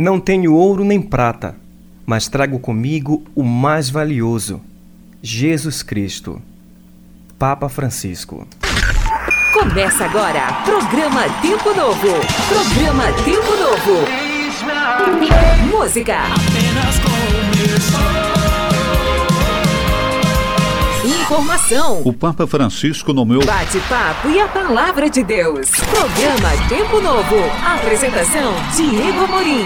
Não tenho ouro nem prata, mas trago comigo o mais valioso: Jesus Cristo. Papa Francisco. Começa agora, programa Tempo Novo. Programa Tempo Novo. Música. Informação. O Papa Francisco nomeou. Bate-papo e a palavra de Deus. Programa Tempo Novo. Apresentação: Diego Amorim.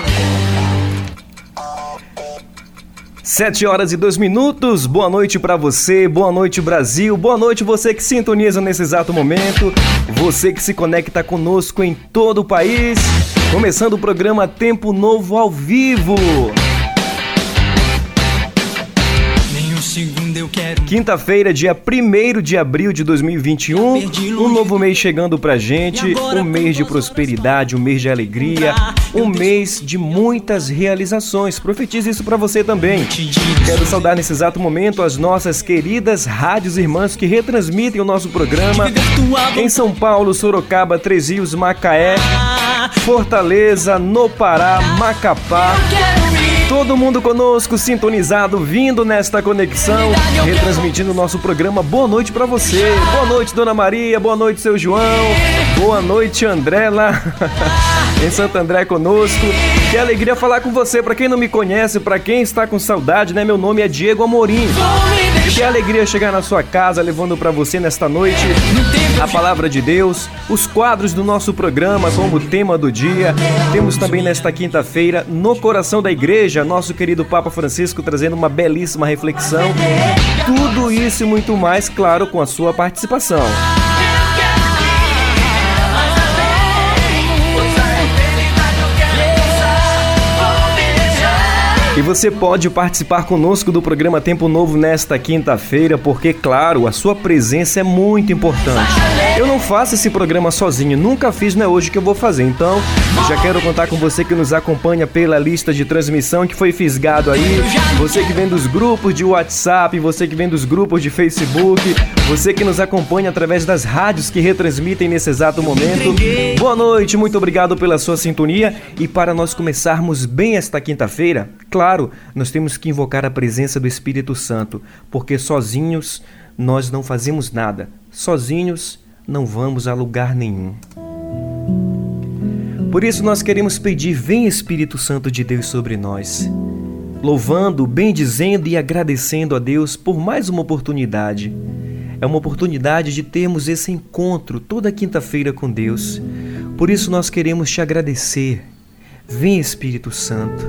Sete horas e dois minutos. Boa noite para você, boa noite Brasil, boa noite você que sintoniza nesse exato momento, você que se conecta conosco em todo o país. Começando o programa Tempo Novo ao vivo. Quinta-feira, dia 1 de abril de 2021, um. Novo mês chegando pra gente, um mês de prosperidade, um mês de alegria, um mês de muitas realizações. Profetize isso para você também. Quero saudar nesse exato momento as nossas queridas rádios irmãs que retransmitem o nosso programa. Em São Paulo, Sorocaba, Três Rios, Macaé, Fortaleza, no Pará, Macapá. Todo mundo conosco, sintonizado, vindo nesta conexão, retransmitindo o nosso programa. Boa noite para você. Boa noite, Dona Maria. Boa noite, seu João. Boa noite, André em Santo André conosco. Que alegria falar com você. Para quem não me conhece, para quem está com saudade, né? Meu nome é Diego Amorim. Que alegria chegar na sua casa levando para você nesta noite a palavra de Deus, os quadros do nosso programa como tema do dia. Temos também nesta quinta-feira no coração da igreja nosso querido Papa Francisco trazendo uma belíssima reflexão. Tudo isso e muito mais, claro, com a sua participação. E você pode participar conosco do programa Tempo Novo nesta quinta-feira, porque, claro, a sua presença é muito importante. Eu não faço esse programa sozinho, nunca fiz, não é hoje que eu vou fazer. Então, já quero contar com você que nos acompanha pela lista de transmissão que foi fisgado aí. Você que vem dos grupos de WhatsApp, você que vem dos grupos de Facebook, você que nos acompanha através das rádios que retransmitem nesse exato momento. Boa noite, muito obrigado pela sua sintonia. E para nós começarmos bem esta quinta-feira, claro nós temos que invocar a presença do Espírito Santo, porque sozinhos nós não fazemos nada, sozinhos não vamos a lugar nenhum. Por isso nós queremos pedir: vem Espírito Santo de Deus sobre nós, louvando, bendizendo e agradecendo a Deus por mais uma oportunidade. É uma oportunidade de termos esse encontro toda quinta-feira com Deus. Por isso nós queremos te agradecer. Vem Espírito Santo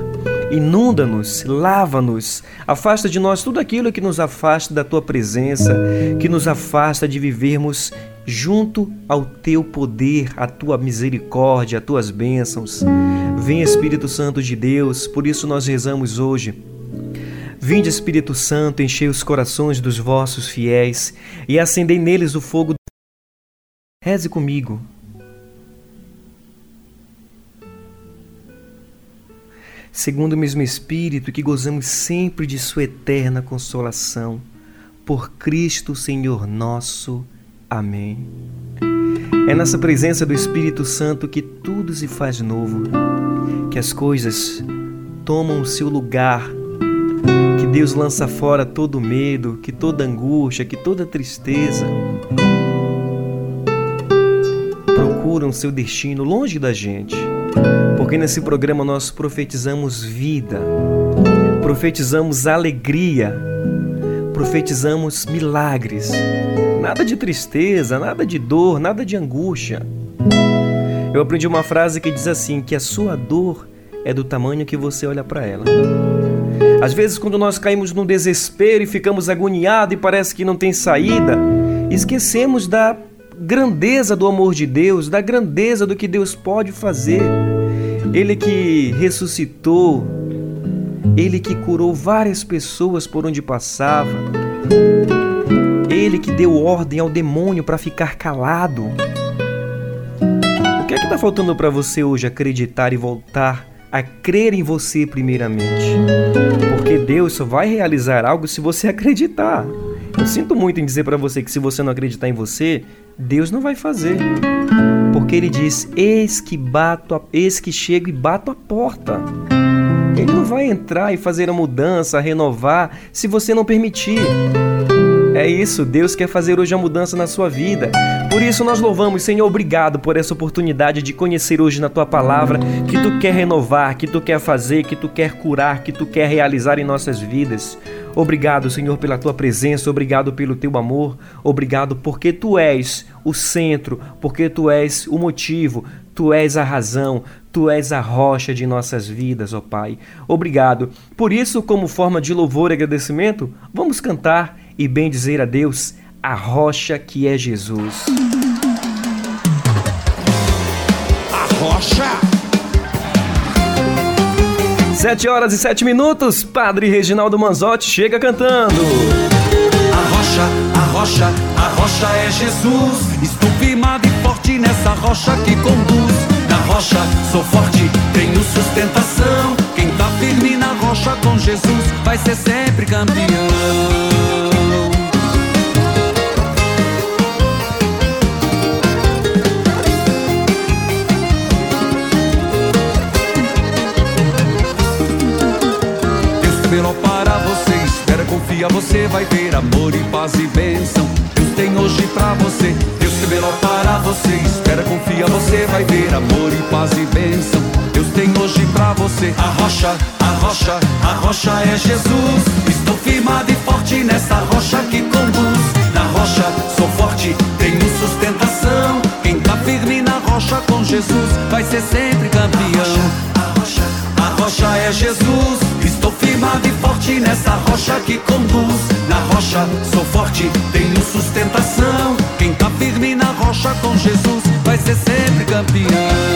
inunda-nos, lava-nos, afasta de nós tudo aquilo que nos afasta da tua presença, que nos afasta de vivermos junto ao teu poder, a tua misericórdia, as tuas bênçãos. Vem Espírito Santo de Deus, por isso nós rezamos hoje. Vinde Espírito Santo, enchei os corações dos vossos fiéis e acendei neles o fogo. Reze comigo. segundo o mesmo Espírito, que gozamos sempre de Sua eterna consolação. Por Cristo Senhor nosso. Amém. É nessa presença do Espírito Santo que tudo se faz novo, que as coisas tomam seu lugar, Deus lança fora todo medo, que toda angústia, que toda tristeza procuram seu destino longe da gente porque nesse programa nós profetizamos vida, profetizamos alegria, profetizamos milagres. Nada de tristeza, nada de dor, nada de angústia. Eu aprendi uma frase que diz assim: que a sua dor é do tamanho que você olha para ela. Às vezes, quando nós caímos no desespero e ficamos agoniados e parece que não tem saída, esquecemos da grandeza do amor de Deus, da grandeza do que Deus pode fazer. Ele que ressuscitou, ele que curou várias pessoas por onde passava, ele que deu ordem ao demônio para ficar calado. O que é que está faltando para você hoje acreditar e voltar a crer em você primeiramente? Porque Deus só vai realizar algo se você acreditar. Eu sinto muito em dizer para você que se você não acreditar em você, Deus não vai fazer. Porque ele diz: Eis que bato, a... eis que chego e bato a porta. Ele não vai entrar e fazer a mudança, renovar, se você não permitir. É isso, Deus quer fazer hoje a mudança na sua vida. Por isso nós louvamos, Senhor, obrigado por essa oportunidade de conhecer hoje na tua palavra que tu quer renovar, que tu quer fazer, que tu quer curar, que tu quer realizar em nossas vidas. Obrigado, Senhor, pela tua presença, obrigado pelo teu amor, obrigado porque tu és o centro, porque tu és o motivo, tu és a razão, tu és a rocha de nossas vidas, ó Pai. Obrigado. Por isso, como forma de louvor e agradecimento, vamos cantar e bem dizer a Deus, a rocha que é Jesus. A rocha. Sete horas e sete minutos, Padre Reginaldo Manzotti chega cantando. A rocha, a rocha, a rocha é Jesus. Estou firmado e forte nessa rocha que conduz. Na rocha sou forte, tenho sustentação. Quem tá firme na rocha com Jesus vai ser sempre campeão. Rocha, a rocha, a rocha é Jesus. Estou firmado e forte nessa rocha que conduz. Na rocha sou forte, tenho sustentação. Quem tá firme na rocha com Jesus vai ser sempre campeão. A rocha, a rocha, rocha é Jesus. Estou firmado e forte nessa rocha que conduz. Na rocha sou forte, tenho sustentação. Quem tá firme na rocha com Jesus vai ser sempre campeão.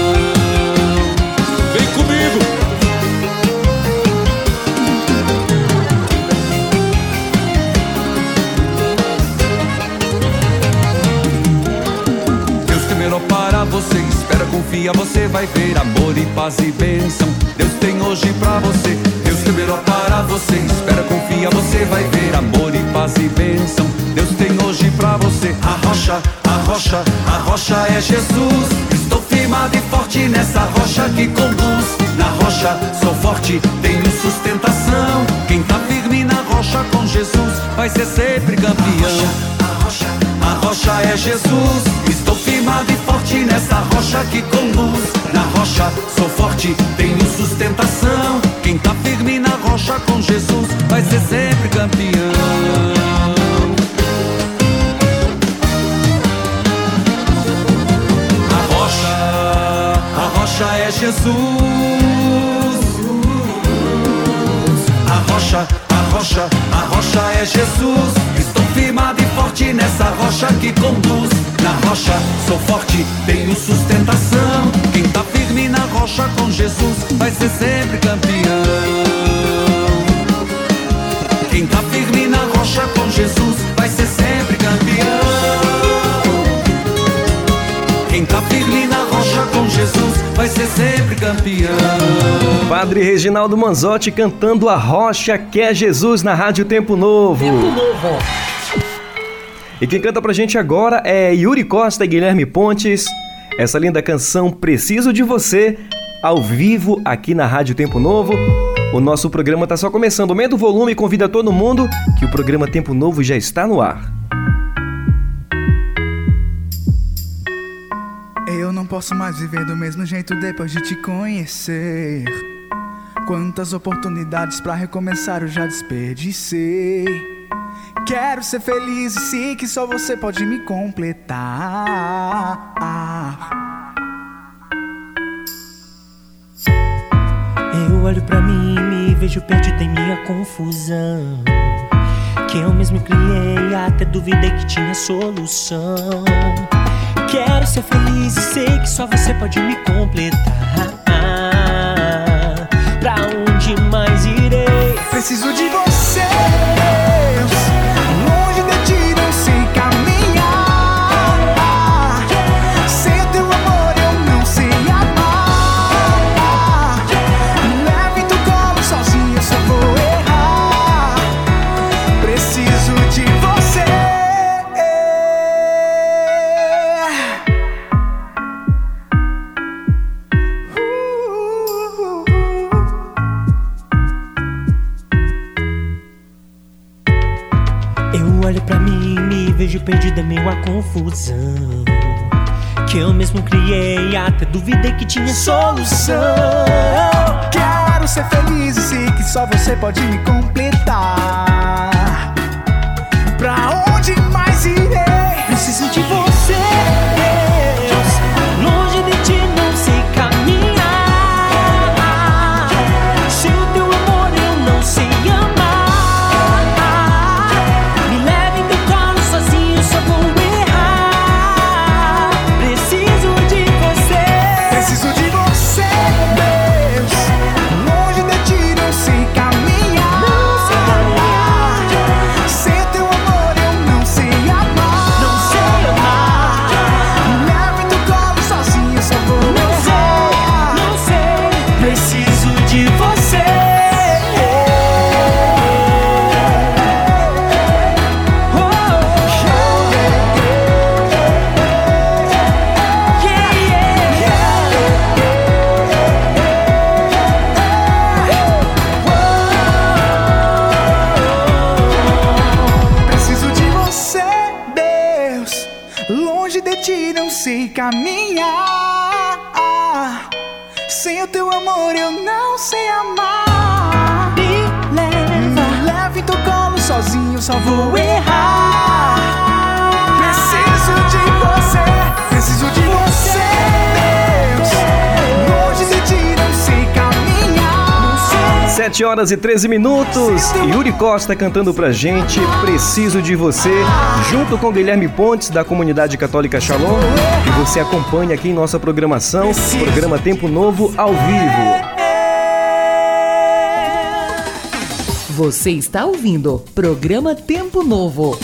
Confia, você vai ver amor e paz e bênção. Deus tem hoje pra você. Deus tem melhor para você. Espera, confia, você vai ver amor e paz e bênção. Deus tem hoje pra você. A rocha, a rocha, a rocha é Jesus. Estou firmado e forte nessa rocha que conduz. Na rocha sou forte, tenho sustentação. Quem tá firme na rocha com Jesus vai ser sempre campeão. A rocha, a rocha é Jesus. Firmado e forte nessa rocha que conduz. Na rocha sou forte, tenho sustentação. Quem tá firme na rocha com Jesus vai ser sempre campeão. A rocha, a rocha é Jesus. A rocha, a rocha, a rocha é Jesus. Firmado e forte nessa rocha que conduz. Na rocha sou forte, tenho sustentação. Quem tá firme na rocha com Jesus vai ser sempre campeão. Quem tá firme na rocha com Jesus vai ser sempre campeão. Quem tá firme na rocha com Jesus vai ser sempre campeão. Padre Reginaldo Manzotti cantando a rocha que é Jesus na Rádio Tempo Novo. Tempo Novo. E quem canta pra gente agora é Yuri Costa e Guilherme Pontes. Essa linda canção Preciso de Você, ao vivo aqui na Rádio Tempo Novo. O nosso programa tá só começando. Aumenta o volume e convida todo mundo que o programa Tempo Novo já está no ar. Eu não posso mais viver do mesmo jeito depois de te conhecer. Quantas oportunidades pra recomeçar eu já desperdicei. Quero ser feliz e sei que só você pode me completar. Eu olho pra mim e me vejo perdido em minha confusão. Que eu mesmo criei, até duvidei que tinha solução. Quero ser feliz e sei que só você pode me completar. Pra onde mais irei? Preciso de você. olho para mim e me vejo perdida, meio a confusão. Que eu mesmo criei, até duvidei que tinha solução. Quero ser feliz e sei que só você pode me completar. 7 horas e 13 minutos. Yuri Costa cantando pra gente Preciso de Você, junto com Guilherme Pontes, da comunidade católica Shalom. E você acompanha aqui em nossa programação, programa Tempo Novo ao vivo. Você está ouvindo programa Tempo Novo.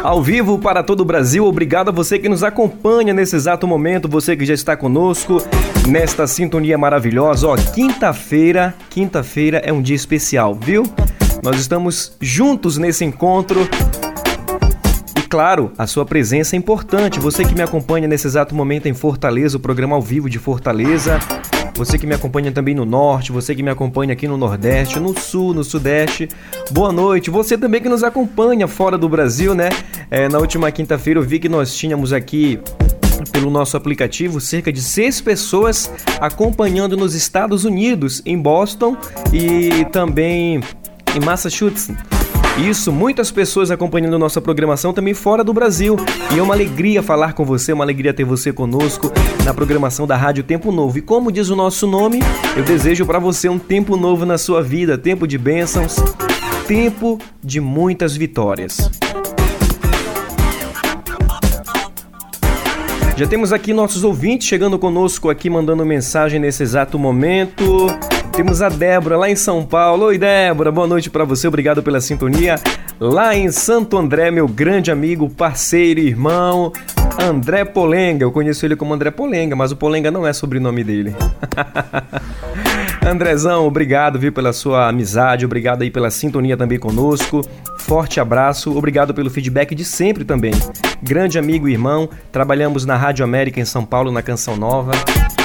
Ao vivo para todo o Brasil, obrigado a você que nos acompanha nesse exato momento, você que já está conosco nesta sintonia maravilhosa. Ó, quinta-feira, quinta-feira é um dia especial, viu? Nós estamos juntos nesse encontro e claro, a sua presença é importante. Você que me acompanha nesse exato momento em Fortaleza, o programa ao vivo de Fortaleza você que me acompanha também no norte, você que me acompanha aqui no nordeste, no sul, no sudeste. Boa noite. Você também que nos acompanha fora do Brasil, né? É, na última quinta-feira eu vi que nós tínhamos aqui pelo nosso aplicativo cerca de seis pessoas acompanhando nos Estados Unidos, em Boston e também em Massachusetts. Isso, muitas pessoas acompanhando nossa programação também fora do Brasil. E é uma alegria falar com você, uma alegria ter você conosco na programação da Rádio Tempo Novo. E como diz o nosso nome, eu desejo para você um tempo novo na sua vida, tempo de bênçãos, tempo de muitas vitórias. Já temos aqui nossos ouvintes chegando conosco aqui, mandando mensagem nesse exato momento. Temos a Débora lá em São Paulo. Oi, Débora, boa noite para você, obrigado pela sintonia. Lá em Santo André, meu grande amigo, parceiro, irmão, André Polenga. Eu conheço ele como André Polenga, mas o Polenga não é sobrenome dele. Andrezão, obrigado, viu, pela sua amizade, obrigado aí pela sintonia também conosco. Forte abraço, obrigado pelo feedback de sempre também. Grande amigo e irmão, trabalhamos na Rádio América em São Paulo, na Canção Nova.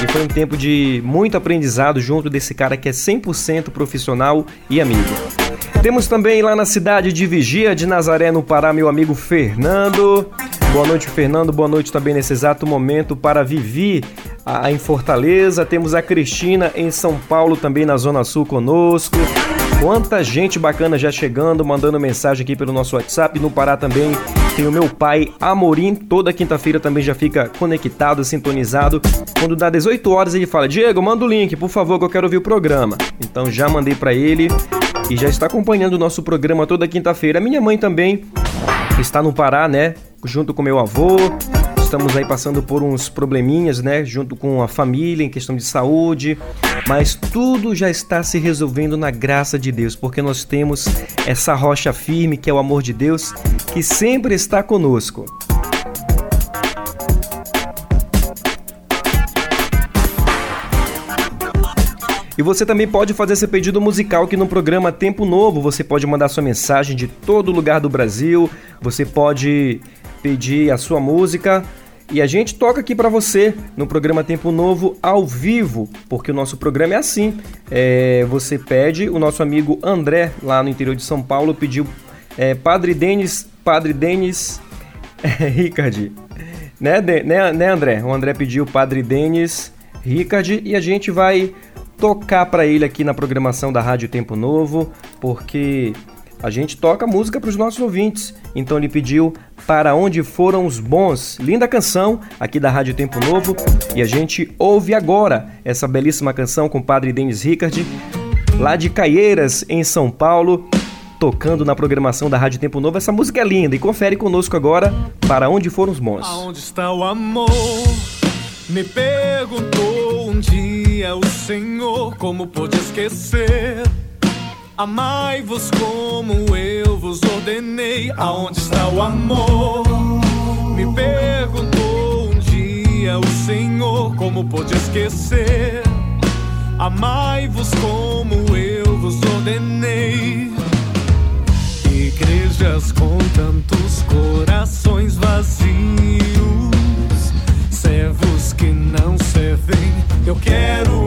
E foi um tempo de muito aprendizado junto desse cara que é 100% profissional e amigo. Temos também lá na cidade de Vigia de Nazaré, no Pará, meu amigo Fernando. Boa noite, Fernando. Boa noite também nesse exato momento para Vivi a, em Fortaleza. Temos a Cristina em São Paulo, também na Zona Sul conosco. Quanta gente bacana já chegando, mandando mensagem aqui pelo nosso WhatsApp. No Pará também tem o meu pai Amorim, toda quinta-feira também já fica conectado, sintonizado. Quando dá 18 horas ele fala: "Diego, manda o link, por favor, que eu quero ouvir o programa". Então já mandei para ele e já está acompanhando o nosso programa toda quinta-feira. Minha mãe também está no Pará, né? Junto com meu avô, estamos aí passando por uns probleminhas, né, junto com a família em questão de saúde, mas tudo já está se resolvendo na graça de Deus, porque nós temos essa rocha firme que é o amor de Deus, que sempre está conosco. E você também pode fazer esse pedido musical aqui no programa Tempo Novo. Você pode mandar sua mensagem de todo lugar do Brasil. Você pode pedir a sua música e a gente toca aqui para você no programa Tempo Novo ao vivo, porque o nosso programa é assim. É, você pede, o nosso amigo André, lá no interior de São Paulo, pediu É, Padre Denis, Padre Denis Ricard. Né, né, né, André? O André pediu Padre Denis Ricard e a gente vai tocar para ele aqui na programação da Rádio Tempo Novo, porque a gente toca música para os nossos ouvintes. Então ele pediu Para Onde Foram os Bons. Linda canção aqui da Rádio Tempo Novo. E a gente ouve agora essa belíssima canção com o padre Denis Ricard, lá de Caieiras, em São Paulo, tocando na programação da Rádio Tempo Novo. Essa música é linda e confere conosco agora Para Onde Foram os Bons. Aonde está o amor? Me perguntou um dia o Senhor como pôde esquecer Amai-vos como eu vos ordenei. Aonde está o amor? Me perguntou um dia o Senhor como pôde esquecer. Amai-vos como eu vos ordenei. Igrejas com tantos corações vazios, servos que não servem. Eu quero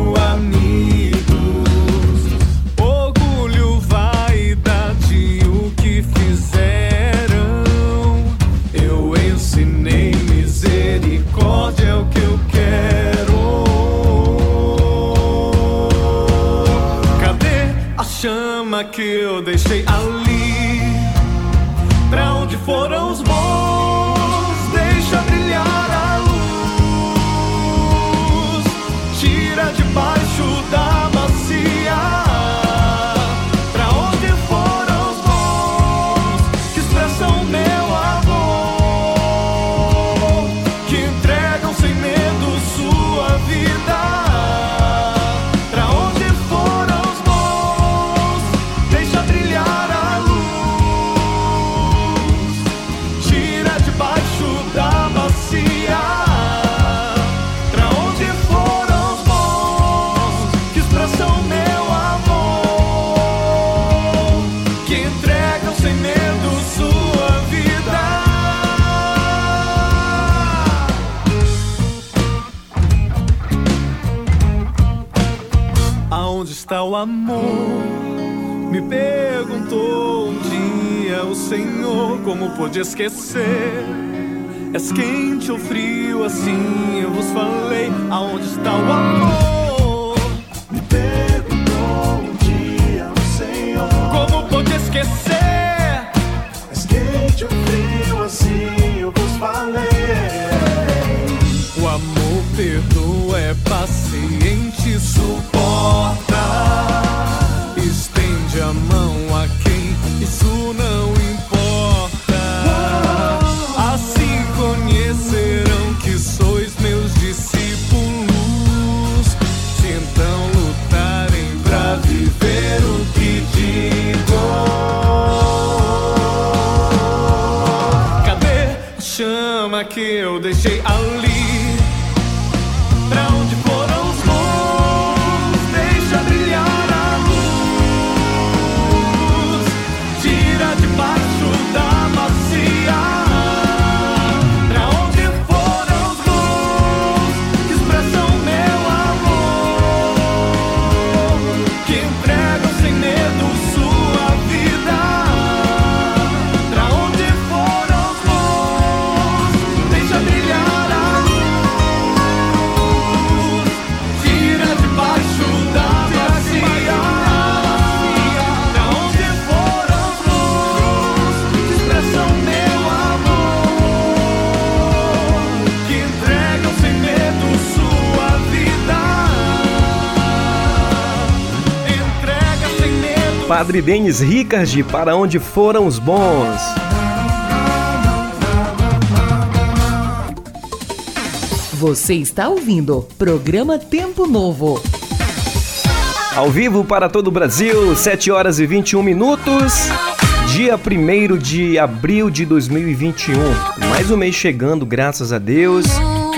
como pôde esquecer. És quente ou frio, assim eu vos falei. Aonde está o amor? Me perguntou um dia o Senhor como pôde esquecer. És quente ou frio, Padre Denis Ricard, para onde foram os bons? Você está ouvindo programa Tempo Novo. Ao vivo para todo o Brasil, 7 horas e 21 minutos. Dia 1 de abril de 2021. Mais um mês chegando, graças a Deus.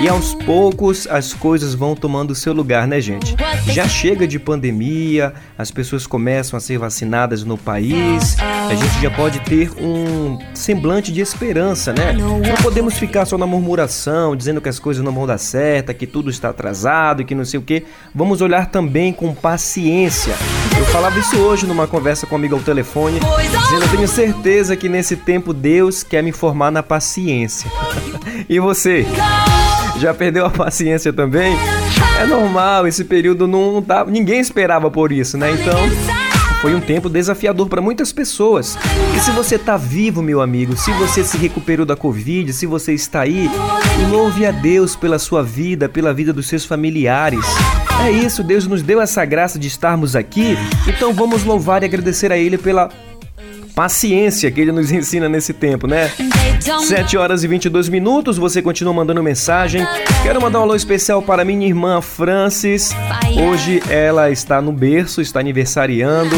E aos poucos as coisas vão tomando seu lugar, né, gente? Já chega de pandemia, as pessoas começam a ser vacinadas no país, a gente já pode ter um semblante de esperança, né? Não podemos ficar só na murmuração, dizendo que as coisas não vão dar certo, que tudo está atrasado, que não sei o quê. Vamos olhar também com paciência Eu falava isso hoje numa conversa com amigo ao telefone, dizendo eu tenho certeza que nesse tempo Deus quer me formar na paciência. e você? Já perdeu a paciência também? É normal, esse período não tá, ninguém esperava por isso, né? Então, foi um tempo desafiador para muitas pessoas. E se você está vivo, meu amigo, se você se recuperou da Covid, se você está aí, louve a Deus pela sua vida, pela vida dos seus familiares. É isso, Deus nos deu essa graça de estarmos aqui, então vamos louvar e agradecer a Ele pela paciência que ele nos ensina nesse tempo, né? 7 horas e 22 minutos, você continua mandando mensagem. Quero mandar um alô especial para minha irmã Francis. Hoje ela está no berço, está aniversariando.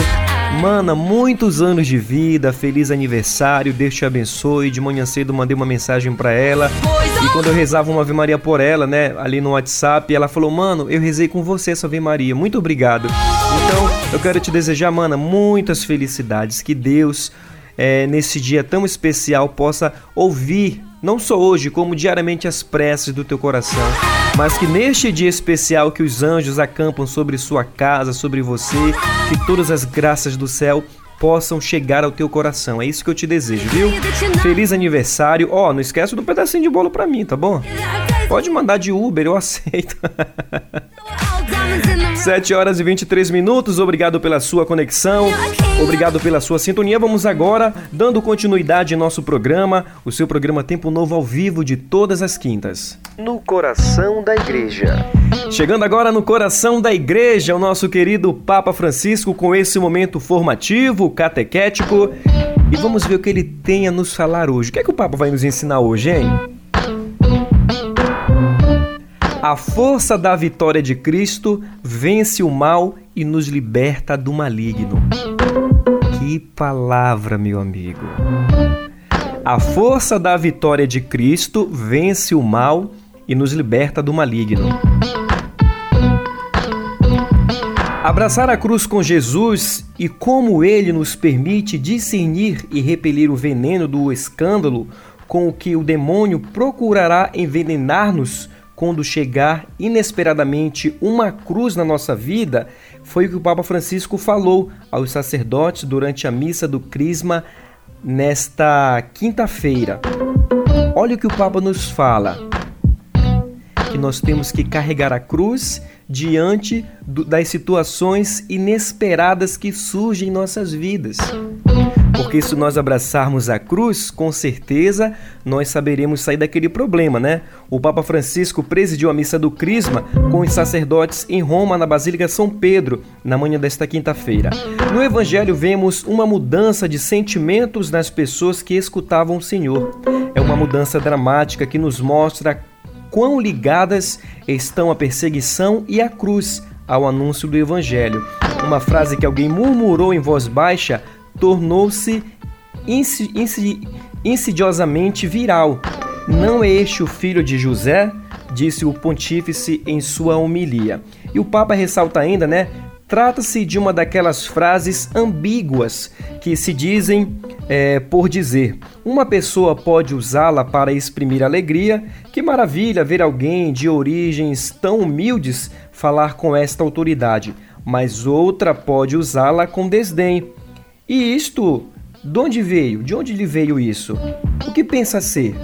Mana, muitos anos de vida, feliz aniversário, Deus te abençoe. De manhã cedo mandei uma mensagem para ela. E quando eu rezava uma Ave Maria por ela, né, ali no WhatsApp, ela falou: Mano, eu rezei com você essa Ave Maria, muito obrigado. Então, eu quero te desejar, mana, muitas felicidades. Que Deus, é, nesse dia tão especial, possa ouvir, não só hoje, como diariamente, as preces do teu coração. Mas que neste dia especial que os anjos acampam sobre sua casa, sobre você, que todas as graças do céu possam chegar ao teu coração. É isso que eu te desejo, viu? Feliz aniversário. Ó, oh, não esquece do pedacinho de bolo pra mim, tá bom? Pode mandar de Uber, eu aceito. 7 horas e 23 minutos, obrigado pela sua conexão, obrigado pela sua sintonia. Vamos agora dando continuidade em nosso programa, o seu programa Tempo Novo ao vivo de todas as quintas. No coração da igreja. Chegando agora no coração da igreja, o nosso querido Papa Francisco com esse momento formativo, catequético. E vamos ver o que ele tem a nos falar hoje. O que é que o Papa vai nos ensinar hoje, hein? A força da vitória de Cristo vence o mal e nos liberta do maligno. Que palavra, meu amigo. A força da vitória de Cristo vence o mal e nos liberta do maligno. Abraçar a cruz com Jesus e como ele nos permite discernir e repelir o veneno do escândalo com o que o demônio procurará envenenar-nos quando chegar inesperadamente uma cruz na nossa vida, foi o que o Papa Francisco falou aos sacerdotes durante a missa do Crisma nesta quinta-feira. Olha o que o Papa nos fala: que nós temos que carregar a cruz diante do, das situações inesperadas que surgem em nossas vidas. Porque se nós abraçarmos a cruz, com certeza nós saberemos sair daquele problema, né? O Papa Francisco presidiu a missa do Crisma com os sacerdotes em Roma, na Basílica São Pedro, na manhã desta quinta-feira. No Evangelho vemos uma mudança de sentimentos nas pessoas que escutavam o Senhor. É uma mudança dramática que nos mostra quão ligadas estão a perseguição e a cruz ao anúncio do Evangelho. Uma frase que alguém murmurou em voz baixa tornou-se insidiosamente viral. Não é este o filho de José? Disse o pontífice em sua homilia. E o Papa ressalta ainda, né? Trata-se de uma daquelas frases ambíguas que se dizem é, por dizer. Uma pessoa pode usá-la para exprimir alegria. Que maravilha ver alguém de origens tão humildes falar com esta autoridade. Mas outra pode usá-la com desdém. E isto, de onde veio? De onde lhe veio isso? O que pensa ser?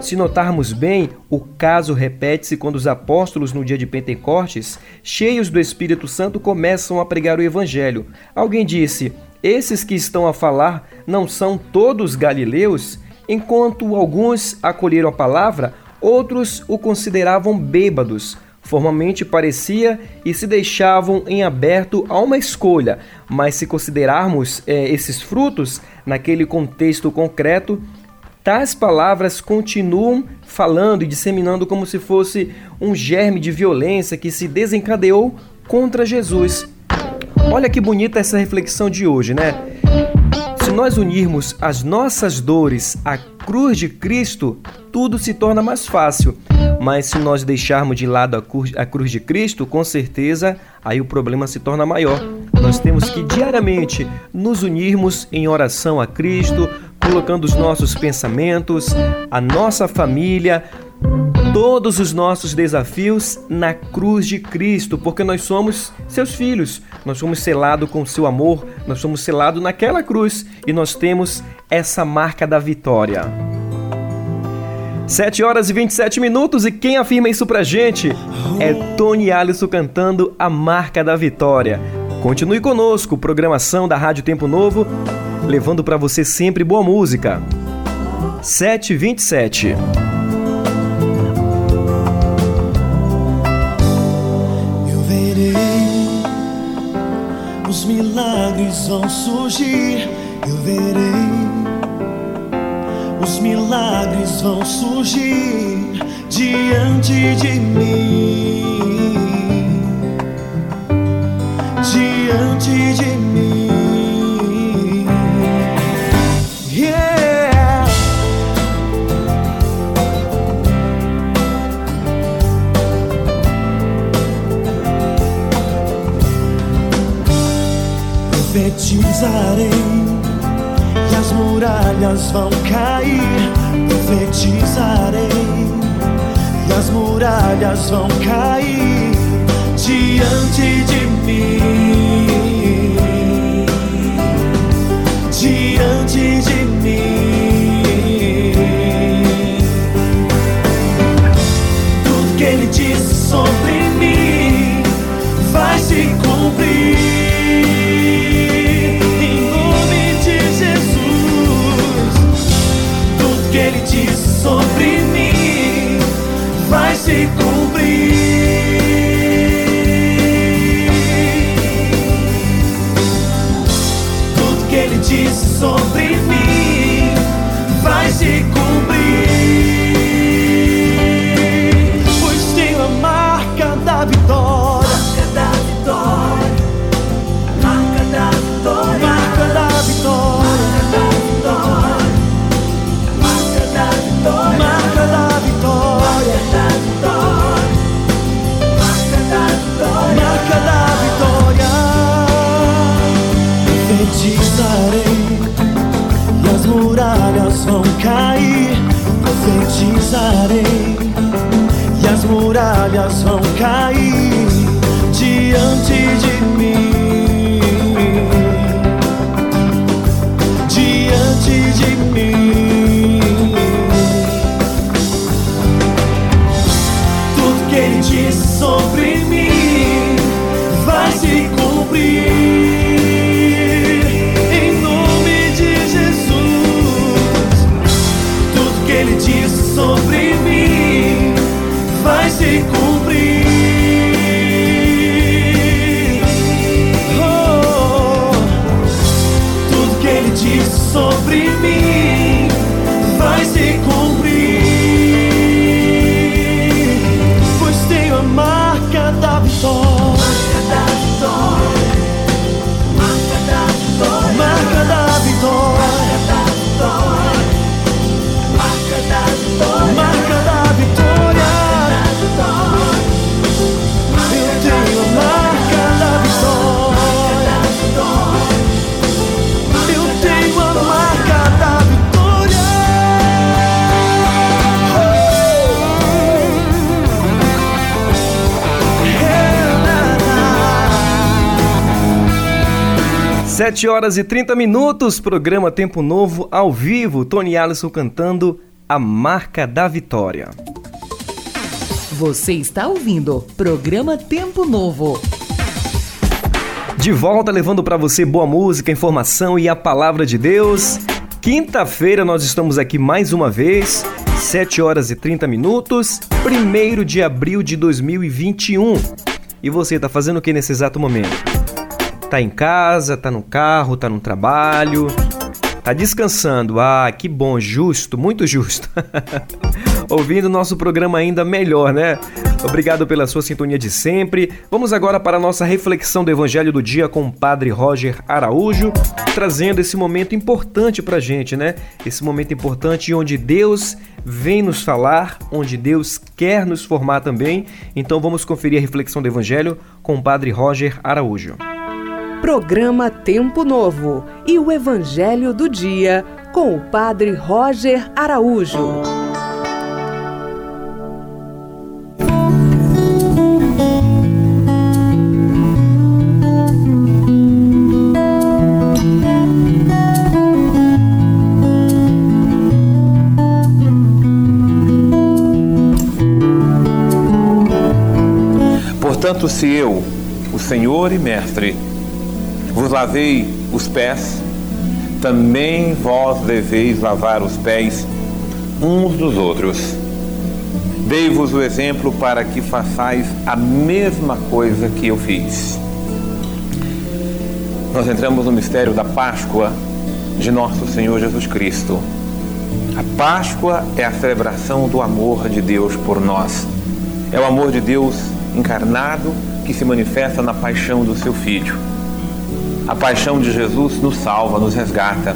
Se notarmos bem, o caso repete-se quando os apóstolos, no dia de Pentecostes, cheios do Espírito Santo, começam a pregar o Evangelho. Alguém disse: Esses que estão a falar não são todos galileus? Enquanto alguns acolheram a palavra, outros o consideravam bêbados. Formalmente parecia e se deixavam em aberto a uma escolha, mas se considerarmos é, esses frutos naquele contexto concreto, tais palavras continuam falando e disseminando como se fosse um germe de violência que se desencadeou contra Jesus. Olha que bonita essa reflexão de hoje, né? Se nós unirmos as nossas dores à cruz de Cristo, tudo se torna mais fácil. Mas se nós deixarmos de lado a cruz, a cruz de Cristo, com certeza aí o problema se torna maior. Nós temos que diariamente nos unirmos em oração a Cristo, colocando os nossos pensamentos, a nossa família, todos os nossos desafios na cruz de Cristo, porque nós somos seus filhos, nós somos selados com seu amor, nós somos selados naquela cruz e nós temos essa marca da vitória. 7 horas e 27 minutos e quem afirma isso pra gente é Tony Alisson cantando a marca da vitória. Continue conosco, programação da Rádio Tempo Novo, levando para você sempre boa música. 727 os milagres vão surgir, eu verei. Os milagres vão surgir diante de mim. Diante de mim. profetizarei e as muralhas vão cair. Profetizarei e as muralhas vão cair diante de mim. Disse Profetizarei e as muralhas vão cair diante de mim. 7 horas e 30 minutos, programa Tempo Novo ao vivo. Tony Alisson cantando A Marca da Vitória. Você está ouvindo programa Tempo Novo. De volta levando para você boa música, informação e a palavra de Deus. Quinta-feira nós estamos aqui mais uma vez, 7 horas e 30 minutos, 1 de abril de 2021. E você está fazendo o que nesse exato momento? Tá em casa, tá no carro, tá no trabalho, tá descansando. Ah, que bom, justo, muito justo. Ouvindo nosso programa ainda melhor, né? Obrigado pela sua sintonia de sempre. Vamos agora para a nossa reflexão do Evangelho do Dia com o Padre Roger Araújo, trazendo esse momento importante pra gente, né? Esse momento importante onde Deus vem nos falar, onde Deus quer nos formar também. Então vamos conferir a reflexão do Evangelho com o Padre Roger Araújo. Programa Tempo Novo e o Evangelho do Dia com o Padre Roger Araújo. Portanto, se eu, o Senhor e Mestre, vos lavei os pés, também vós deveis lavar os pés uns dos outros. Dei-vos o exemplo para que façais a mesma coisa que eu fiz. Nós entramos no mistério da Páscoa de nosso Senhor Jesus Cristo. A Páscoa é a celebração do amor de Deus por nós. É o amor de Deus encarnado que se manifesta na paixão do seu Filho. A paixão de Jesus nos salva, nos resgata.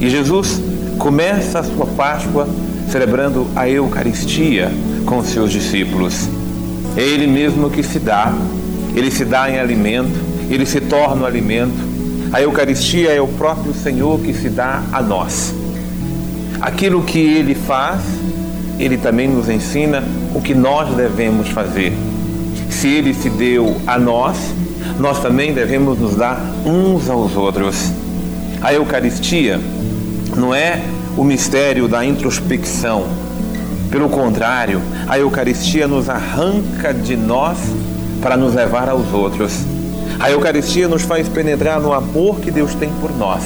E Jesus começa a sua Páscoa celebrando a Eucaristia com os seus discípulos. É Ele mesmo que se dá, Ele se dá em alimento, Ele se torna o alimento. A Eucaristia é o próprio Senhor que se dá a nós. Aquilo que Ele faz, Ele também nos ensina o que nós devemos fazer. Se Ele se deu a nós, nós também devemos nos dar uns aos outros. A Eucaristia não é o mistério da introspecção. Pelo contrário, a Eucaristia nos arranca de nós para nos levar aos outros. A Eucaristia nos faz penetrar no amor que Deus tem por nós.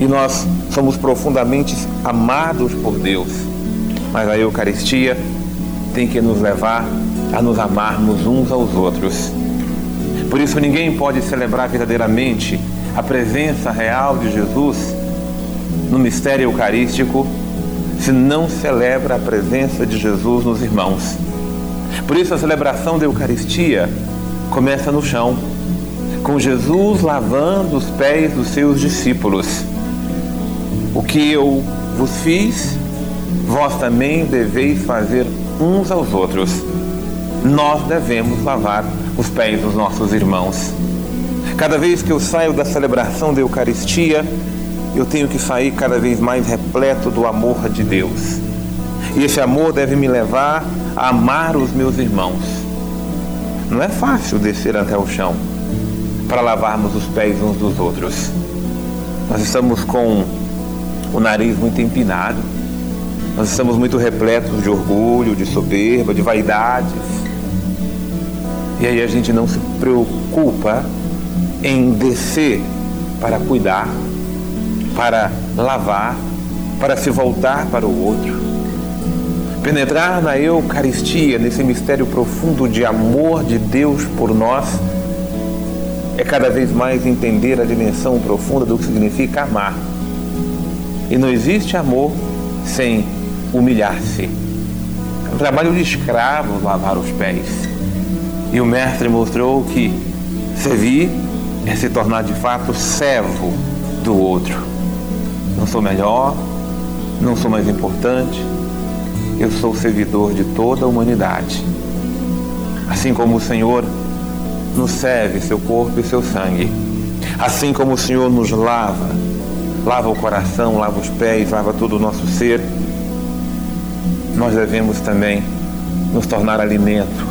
E nós somos profundamente amados por Deus. Mas a Eucaristia tem que nos levar a nos amarmos uns aos outros. Por isso, ninguém pode celebrar verdadeiramente a presença real de Jesus no mistério eucarístico se não celebra a presença de Jesus nos irmãos. Por isso, a celebração da Eucaristia começa no chão, com Jesus lavando os pés dos seus discípulos. O que eu vos fiz, vós também deveis fazer uns aos outros. Nós devemos lavar os pés dos nossos irmãos. Cada vez que eu saio da celebração da Eucaristia, eu tenho que sair cada vez mais repleto do amor de Deus. E esse amor deve me levar a amar os meus irmãos. Não é fácil descer até o chão para lavarmos os pés uns dos outros. Nós estamos com o nariz muito empinado, nós estamos muito repletos de orgulho, de soberba, de vaidades. E aí a gente não se preocupa em descer para cuidar, para lavar, para se voltar para o outro. Penetrar na Eucaristia, nesse mistério profundo de amor de Deus por nós, é cada vez mais entender a dimensão profunda do que significa amar. E não existe amor sem humilhar-se. É um trabalho de escravo lavar os pés. E o Mestre mostrou que servir é se tornar de fato servo do outro. Não sou melhor, não sou mais importante, eu sou servidor de toda a humanidade. Assim como o Senhor nos serve seu corpo e seu sangue, assim como o Senhor nos lava, lava o coração, lava os pés, lava todo o nosso ser, nós devemos também nos tornar alimento,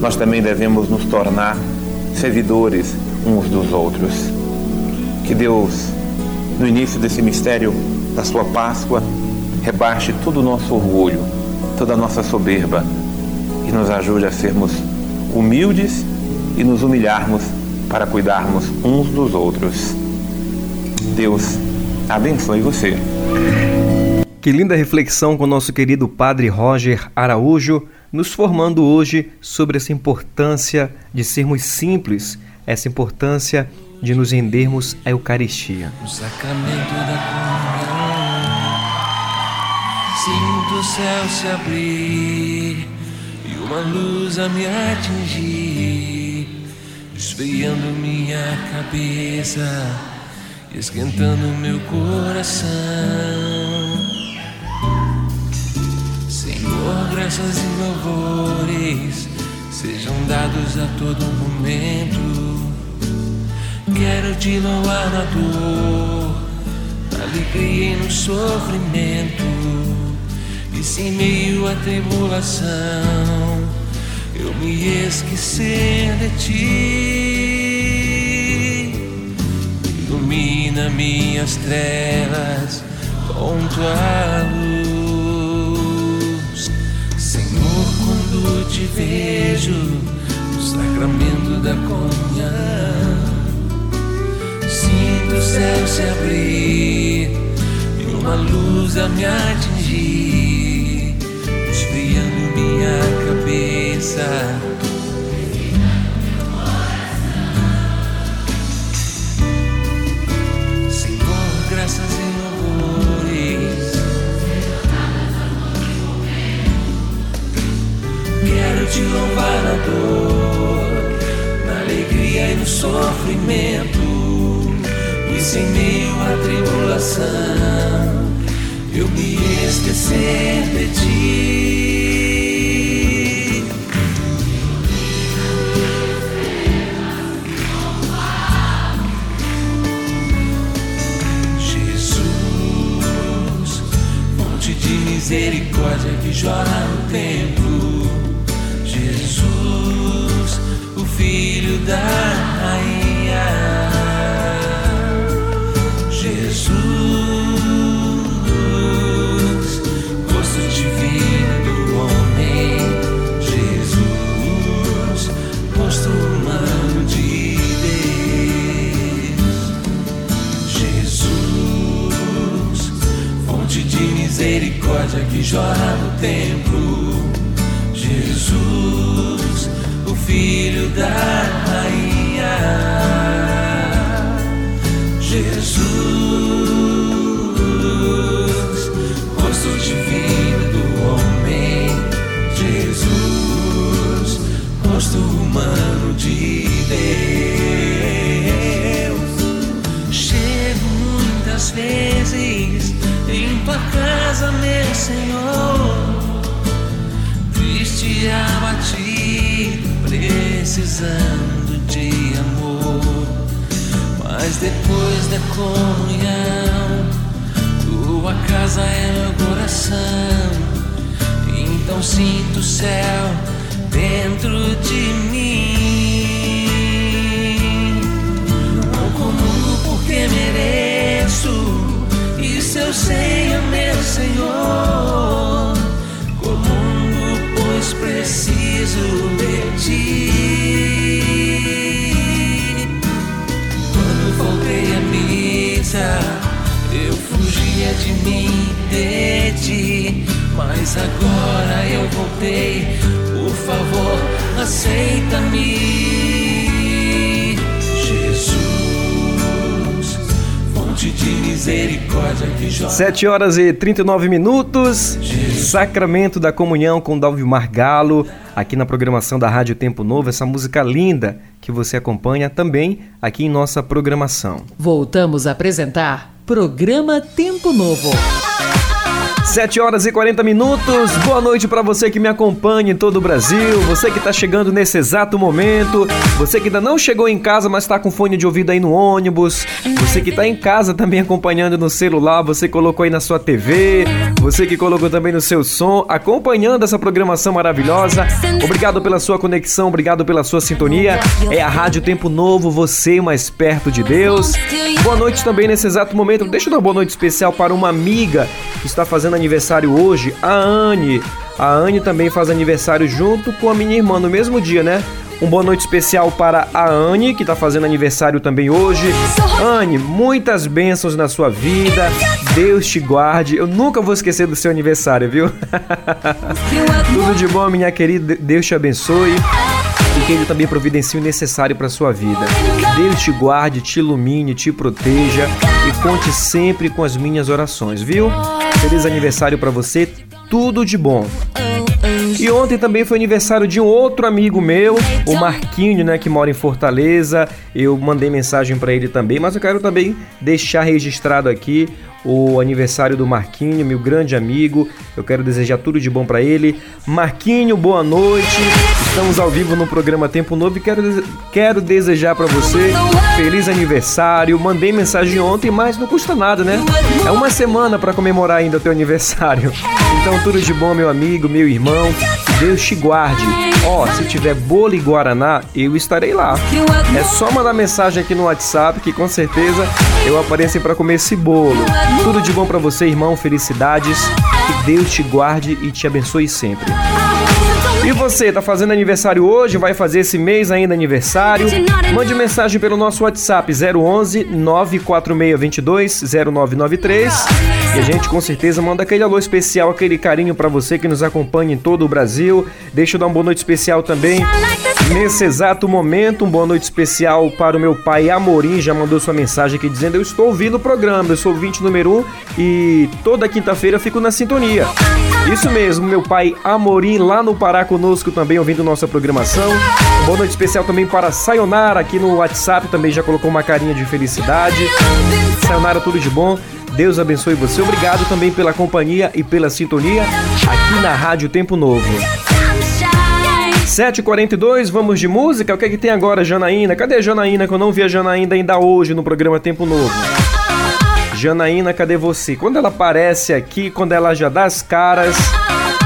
nós também devemos nos tornar servidores uns dos outros. Que Deus, no início desse mistério da sua Páscoa, rebaixe todo o nosso orgulho, toda a nossa soberba e nos ajude a sermos humildes e nos humilharmos para cuidarmos uns dos outros. Deus abençoe você. Que linda reflexão com nosso querido Padre Roger Araújo, nos formando hoje sobre essa importância de sermos simples, essa importância de nos rendermos à Eucaristia. O sacramento da comunhão, sinto o céu se abrir e uma luz a me atingir, esfriando minha cabeça, esquentando meu coração. Senhor, graças e louvores sejam dados a todo momento. Quero te louvar na dor, na alegria e no sofrimento. E se em meio à tribulação eu me esquecer de ti, ilumina minhas trevas com tua luz. Quando te vejo momento da comunhão. Sinto o céu se abrir e uma luz a me atingir, esfriando minha cabeça. Te louvar na dor, na alegria e no sofrimento, e sem meio à tribulação, eu me esquecer de ti. Jesus, fonte de misericórdia que chora no templo filho da rainha. 7 horas e 39 minutos. Sacramento da Comunhão com Dalvimar Galo, aqui na programação da Rádio Tempo Novo, essa música linda que você acompanha também aqui em nossa programação. Voltamos a apresentar Programa Tempo Novo. 7 horas e 40 minutos. Boa noite para você que me acompanha em todo o Brasil, você que está chegando nesse exato momento, você que ainda não chegou em casa, mas está com fone de ouvido aí no ônibus, você que está em casa também acompanhando no celular, você colocou aí na sua TV, você que colocou também no seu som, acompanhando essa programação maravilhosa. Obrigado pela sua conexão, obrigado pela sua sintonia. É a Rádio Tempo Novo, você mais perto de Deus. Boa noite também nesse exato momento. Deixa eu dar uma boa noite especial para uma amiga que está fazendo aniversário hoje, a Anne. A Anne também faz aniversário junto com a minha irmã no mesmo dia, né? Um boa noite especial para a Anne, que está fazendo aniversário também hoje. Anne, muitas bênçãos na sua vida. Deus te guarde. Eu nunca vou esquecer do seu aniversário, viu? Tudo de bom, minha querida. Deus te abençoe que Ele também providencie o necessário para sua vida. Deus te guarde, te ilumine, te proteja e conte sempre com as minhas orações, viu? Feliz aniversário para você, tudo de bom. E ontem também foi aniversário de um outro amigo meu, o Marquinho, né, que mora em Fortaleza. Eu mandei mensagem para ele também, mas eu quero também deixar registrado aqui o aniversário do Marquinho, meu grande amigo. Eu quero desejar tudo de bom para ele. Marquinho, boa noite. Estamos ao vivo no programa Tempo Novo e quero, quero desejar para você feliz aniversário. Mandei mensagem ontem, mas não custa nada, né? É uma semana para comemorar ainda o teu aniversário. Então tudo de bom, meu amigo, meu irmão. Deus te guarde. Ó, oh, se tiver bolo e guaraná, eu estarei lá. É só mandar mensagem aqui no WhatsApp que com certeza eu apareço para comer esse bolo. Tudo de bom para você, irmão. Felicidades. Que Deus te guarde e te abençoe sempre. E você, tá fazendo aniversário hoje? Vai fazer esse mês ainda aniversário? Mande mensagem pelo nosso WhatsApp 011 94622 0993 e a gente com certeza manda aquele alô especial, aquele carinho para você que nos acompanha em todo o Brasil. Deixa eu dar uma boa noite especial também nesse exato momento. Um boa noite especial para o meu pai Amorim, já mandou sua mensagem aqui dizendo: Eu estou ouvindo o programa, eu sou o 20 número 1 e toda quinta-feira fico na sintonia. Isso mesmo, meu pai Amorim lá no Pará conosco também ouvindo nossa programação. Boa noite especial também para Sayonara aqui no WhatsApp, também já colocou uma carinha de felicidade. Sayonara, tudo de bom. Deus abençoe você. Obrigado também pela companhia e pela sintonia aqui na Rádio Tempo Novo. 7h42, vamos de música? O que é que tem agora, Janaína? Cadê a Janaína que eu não vi a Janaína ainda hoje no programa Tempo Novo? Janaína, cadê você? Quando ela aparece aqui, quando ela já dá as caras,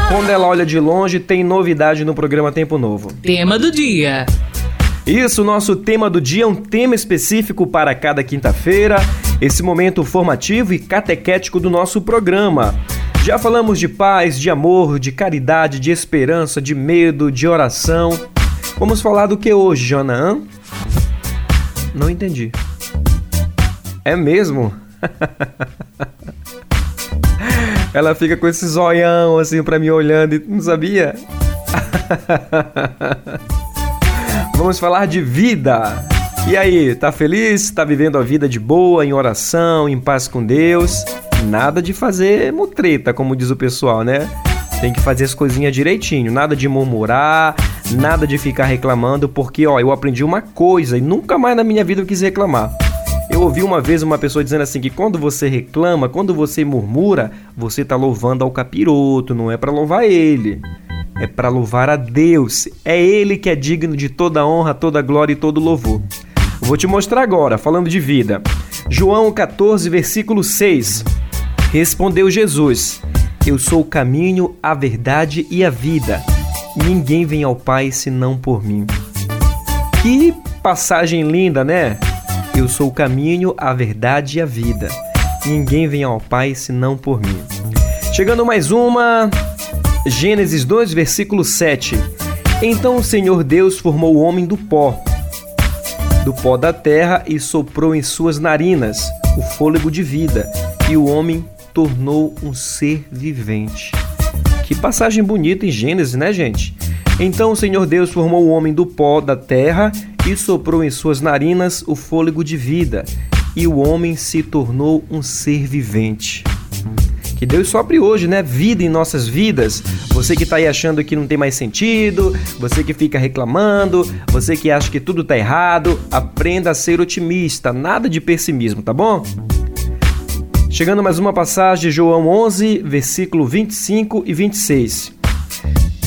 quando ela olha de longe, tem novidade no programa Tempo Novo. Tema do dia. Isso, nosso tema do dia é um tema específico para cada quinta-feira, esse momento formativo e catequético do nosso programa. Já falamos de paz, de amor, de caridade, de esperança, de medo, de oração. Vamos falar do que hoje, Jonan? Não entendi. É mesmo? Ela fica com esse zoião assim pra mim olhando e não sabia? Vamos falar de vida. E aí, tá feliz? Tá vivendo a vida de boa, em oração, em paz com Deus? Nada de fazer mutreta, como diz o pessoal, né? Tem que fazer as coisinhas direitinho, nada de murmurar, nada de ficar reclamando, porque ó, eu aprendi uma coisa e nunca mais na minha vida eu quis reclamar. Eu ouvi uma vez uma pessoa dizendo assim que quando você reclama, quando você murmura, você tá louvando ao capiroto, não é para louvar ele. É para louvar a Deus. É ele que é digno de toda honra, toda glória e todo louvor. Vou te mostrar agora, falando de vida. João 14, versículo 6. Respondeu Jesus: Eu sou o caminho, a verdade e a vida. Ninguém vem ao Pai senão por mim. Que passagem linda, né? Eu sou o caminho, a verdade e a vida. Ninguém vem ao Pai senão por mim. Chegando mais uma. Gênesis 2, versículo 7. Então o Senhor Deus formou o homem do pó, do pó da terra, e soprou em suas narinas o fôlego de vida, e o homem tornou um ser vivente. Que passagem bonita em Gênesis, né, gente? Então o Senhor Deus formou o homem do pó da terra e soprou em suas narinas o fôlego de vida, e o homem se tornou um ser vivente. Que Deus sopre hoje, né? Vida em nossas vidas. Você que está aí achando que não tem mais sentido, você que fica reclamando, você que acha que tudo está errado, aprenda a ser otimista, nada de pessimismo, tá bom? Chegando mais uma passagem, João 11, versículo 25 e 26.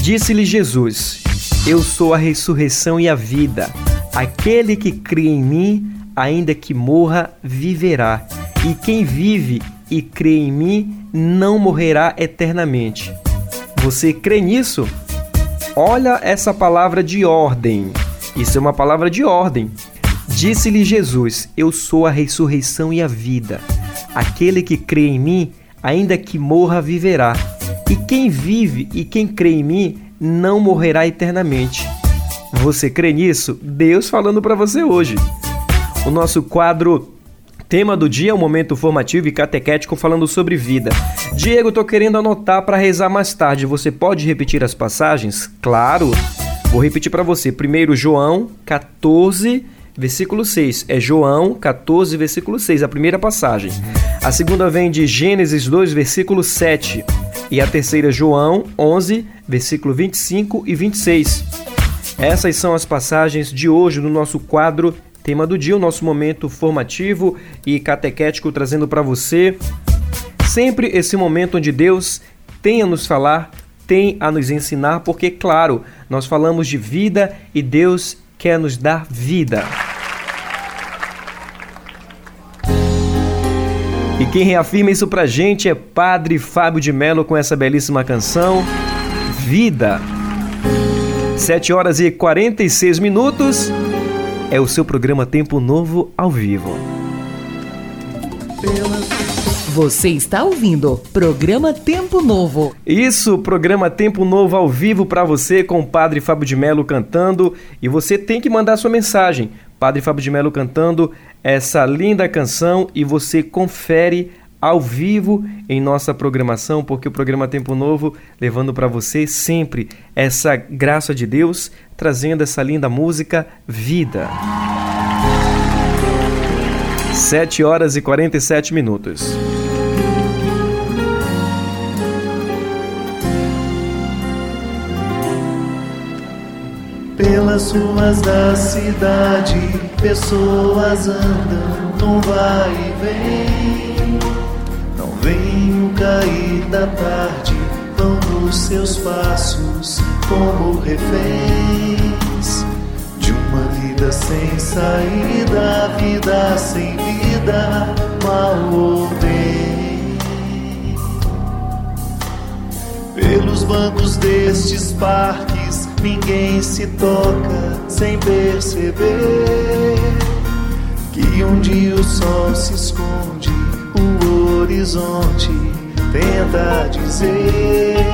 Disse-lhe Jesus: Eu sou a ressurreição e a vida. Aquele que crê em mim, ainda que morra, viverá. E quem vive e crê em mim, não morrerá eternamente. Você crê nisso? Olha essa palavra de ordem. Isso é uma palavra de ordem. Disse-lhe Jesus: Eu sou a ressurreição e a vida. Aquele que crê em mim, ainda que morra, viverá. E quem vive e quem crê em mim, não morrerá eternamente. Você crê nisso? Deus falando para você hoje. O nosso quadro Tema do dia é um momento formativo e catequético falando sobre vida. Diego, tô querendo anotar para rezar mais tarde. Você pode repetir as passagens? Claro. Vou repetir para você. Primeiro João 14, versículo 6. É João 14, versículo 6, a primeira passagem. A segunda vem de Gênesis 2, versículo 7. E a terceira, João 11, versículo 25 e 26. Essas são as passagens de hoje no nosso quadro Tema do dia, o nosso momento formativo e catequético trazendo para você sempre esse momento onde Deus tem a nos falar, tem a nos ensinar, porque, claro, nós falamos de vida e Deus quer nos dar vida. E quem reafirma isso pra gente é Padre Fábio de Mello com essa belíssima canção, Vida. 7 horas e 46 minutos. É o seu programa Tempo Novo ao vivo. Você está ouvindo programa Tempo Novo. Isso, programa Tempo Novo ao vivo para você com o Padre Fábio de Melo cantando e você tem que mandar sua mensagem. Padre Fábio de Melo cantando essa linda canção e você confere ao vivo em nossa programação, porque o programa Tempo Novo levando para você sempre essa graça de Deus, trazendo essa linda música Vida. 7 horas e 47 minutos. Pelas ruas da cidade, pessoas andam num vai e vem. Não venho cair da tarde, vão nos seus passos como reféns de uma vida sem saída, vida sem vida, mal ou bem. Pelos bancos destes parques ninguém se toca sem perceber que onde o sol se esconde, o horizonte tenta dizer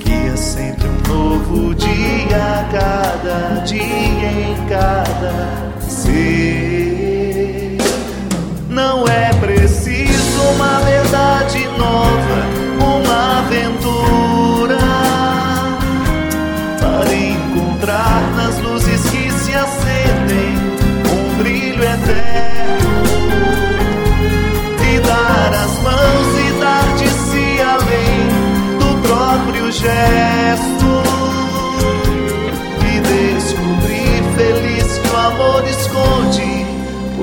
que é sempre um novo dia, cada dia em cada ser. Não é preciso uma verdade nova,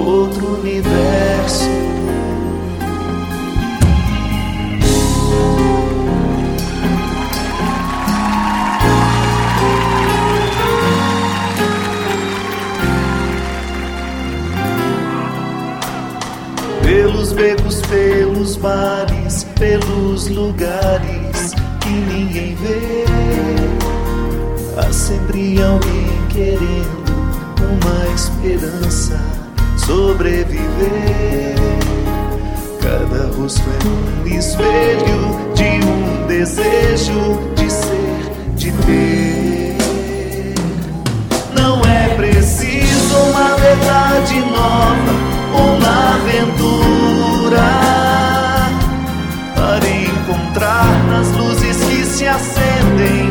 outro universo. Pelos becos, pelos bares, pelos lugares que ninguém vê. Há sempre alguém querendo uma esperança sobreviver. Cada rosto é um espelho de um desejo de ser, de ter. Não é preciso uma verdade nova, uma aventura para encontrar nas luzes que se acendem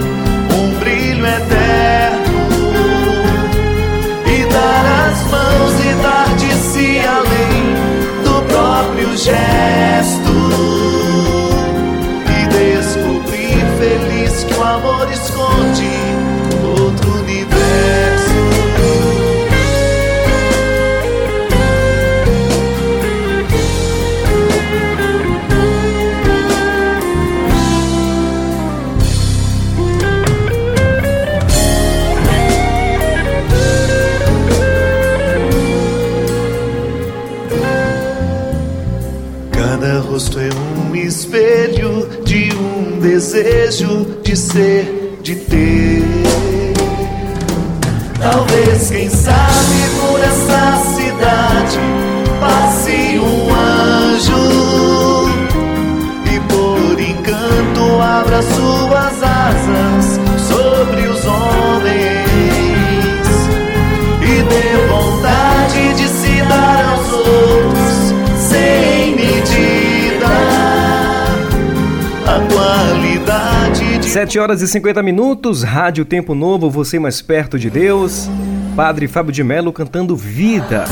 um brilho eterno gesto e descobrir feliz que o amor esconde desejo de ser, de ter. Talvez, quem sabe, 7 horas e 50 minutos, Rádio Tempo Novo, você mais perto de Deus. Padre Fábio de Melo cantando Vida.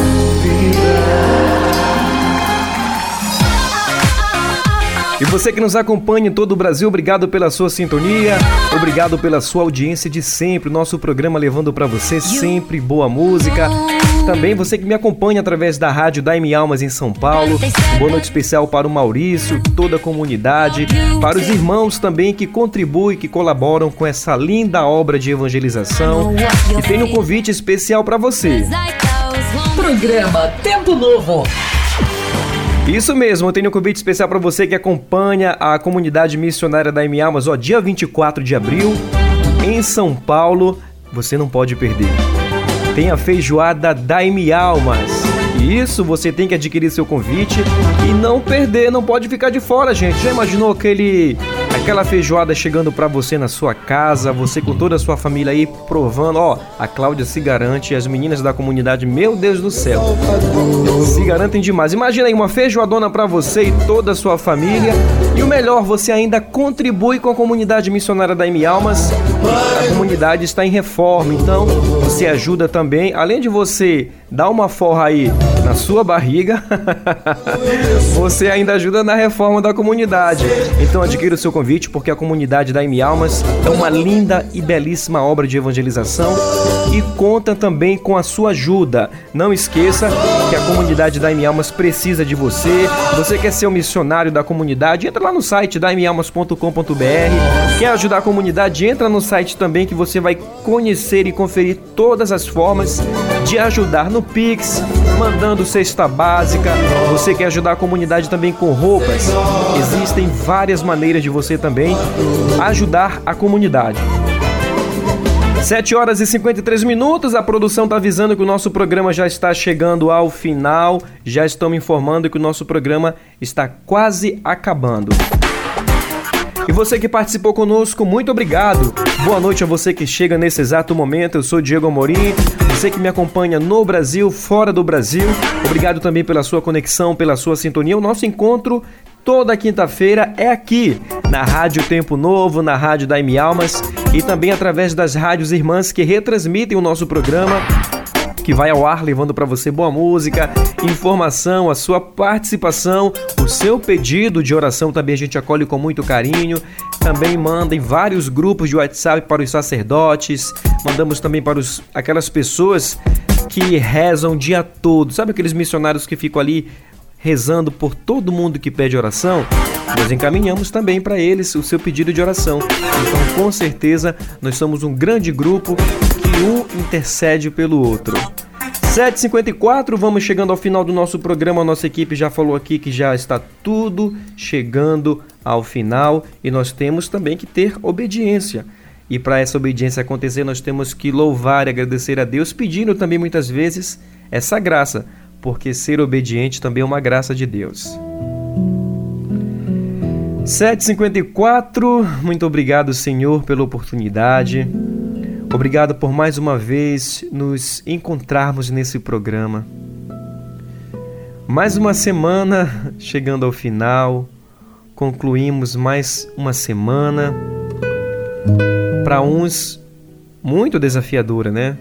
E você que nos acompanha em todo o Brasil, obrigado pela sua sintonia, obrigado pela sua audiência de sempre. Nosso programa levando para você sempre boa música. Também você que me acompanha através da rádio Daime Almas em São Paulo. Boa noite especial para o Maurício, toda a comunidade, para os irmãos também que contribuem, que colaboram com essa linda obra de evangelização. E tem um convite especial para você. Programa Tempo Novo. Isso mesmo, eu tenho um convite especial para você que acompanha a comunidade missionária da M Almas, ó, dia 24 de abril, em São Paulo, você não pode perder. Tem a feijoada da M Almas. Isso, você tem que adquirir seu convite e não perder, não pode ficar de fora, gente. Já imaginou aquele aquela feijoada chegando para você na sua casa, você com toda a sua família aí provando, ó, a Cláudia se garante, as meninas da comunidade, meu Deus do céu. Se garantem demais. Imagina aí uma feijoadona para você e toda a sua família. E o melhor, você ainda contribui com a comunidade missionária da M Almas. A comunidade está em reforma, então você ajuda também, além de você dar uma forra aí na sua barriga, você ainda ajuda na reforma da comunidade. Então adquira o seu convite, porque a comunidade da M Almas é uma linda e belíssima obra de evangelização e conta também com a sua ajuda. Não esqueça que a comunidade da M Almas precisa de você. Você quer ser um missionário da comunidade? Entra lá no site da malmas.com.br. Quer ajudar a comunidade? Entra no site também que você vai conhecer e conferir todas as formas de ajudar no Pix, mandando cesta básica. Você quer ajudar a comunidade também com roupas? Existem várias maneiras de você também ajudar a comunidade. 7 horas e 53 minutos, a produção está avisando que o nosso programa já está chegando ao final. Já estão me informando que o nosso programa está quase acabando. E você que participou conosco, muito obrigado. Boa noite a você que chega nesse exato momento. Eu sou Diego Amorim. Você que me acompanha no Brasil, fora do Brasil. Obrigado também pela sua conexão, pela sua sintonia. O nosso encontro toda quinta-feira é aqui, na Rádio Tempo Novo, na Rádio Daime Almas e também através das rádios irmãs que retransmitem o nosso programa que vai ao ar levando para você boa música, informação, a sua participação, o seu pedido de oração também a gente acolhe com muito carinho. Também manda em vários grupos de WhatsApp para os sacerdotes, mandamos também para os, aquelas pessoas que rezam o dia todo. Sabe aqueles missionários que ficam ali rezando por todo mundo que pede oração? Nós encaminhamos também para eles o seu pedido de oração. Então, com certeza, nós somos um grande grupo um intercede pelo outro. 7h54, vamos chegando ao final do nosso programa. A nossa equipe já falou aqui que já está tudo chegando ao final e nós temos também que ter obediência. E para essa obediência acontecer, nós temos que louvar e agradecer a Deus, pedindo também muitas vezes essa graça, porque ser obediente também é uma graça de Deus. 754, muito obrigado, Senhor, pela oportunidade. Obrigado por mais uma vez nos encontrarmos nesse programa. Mais uma semana chegando ao final, concluímos mais uma semana. Para uns, muito desafiadora, né?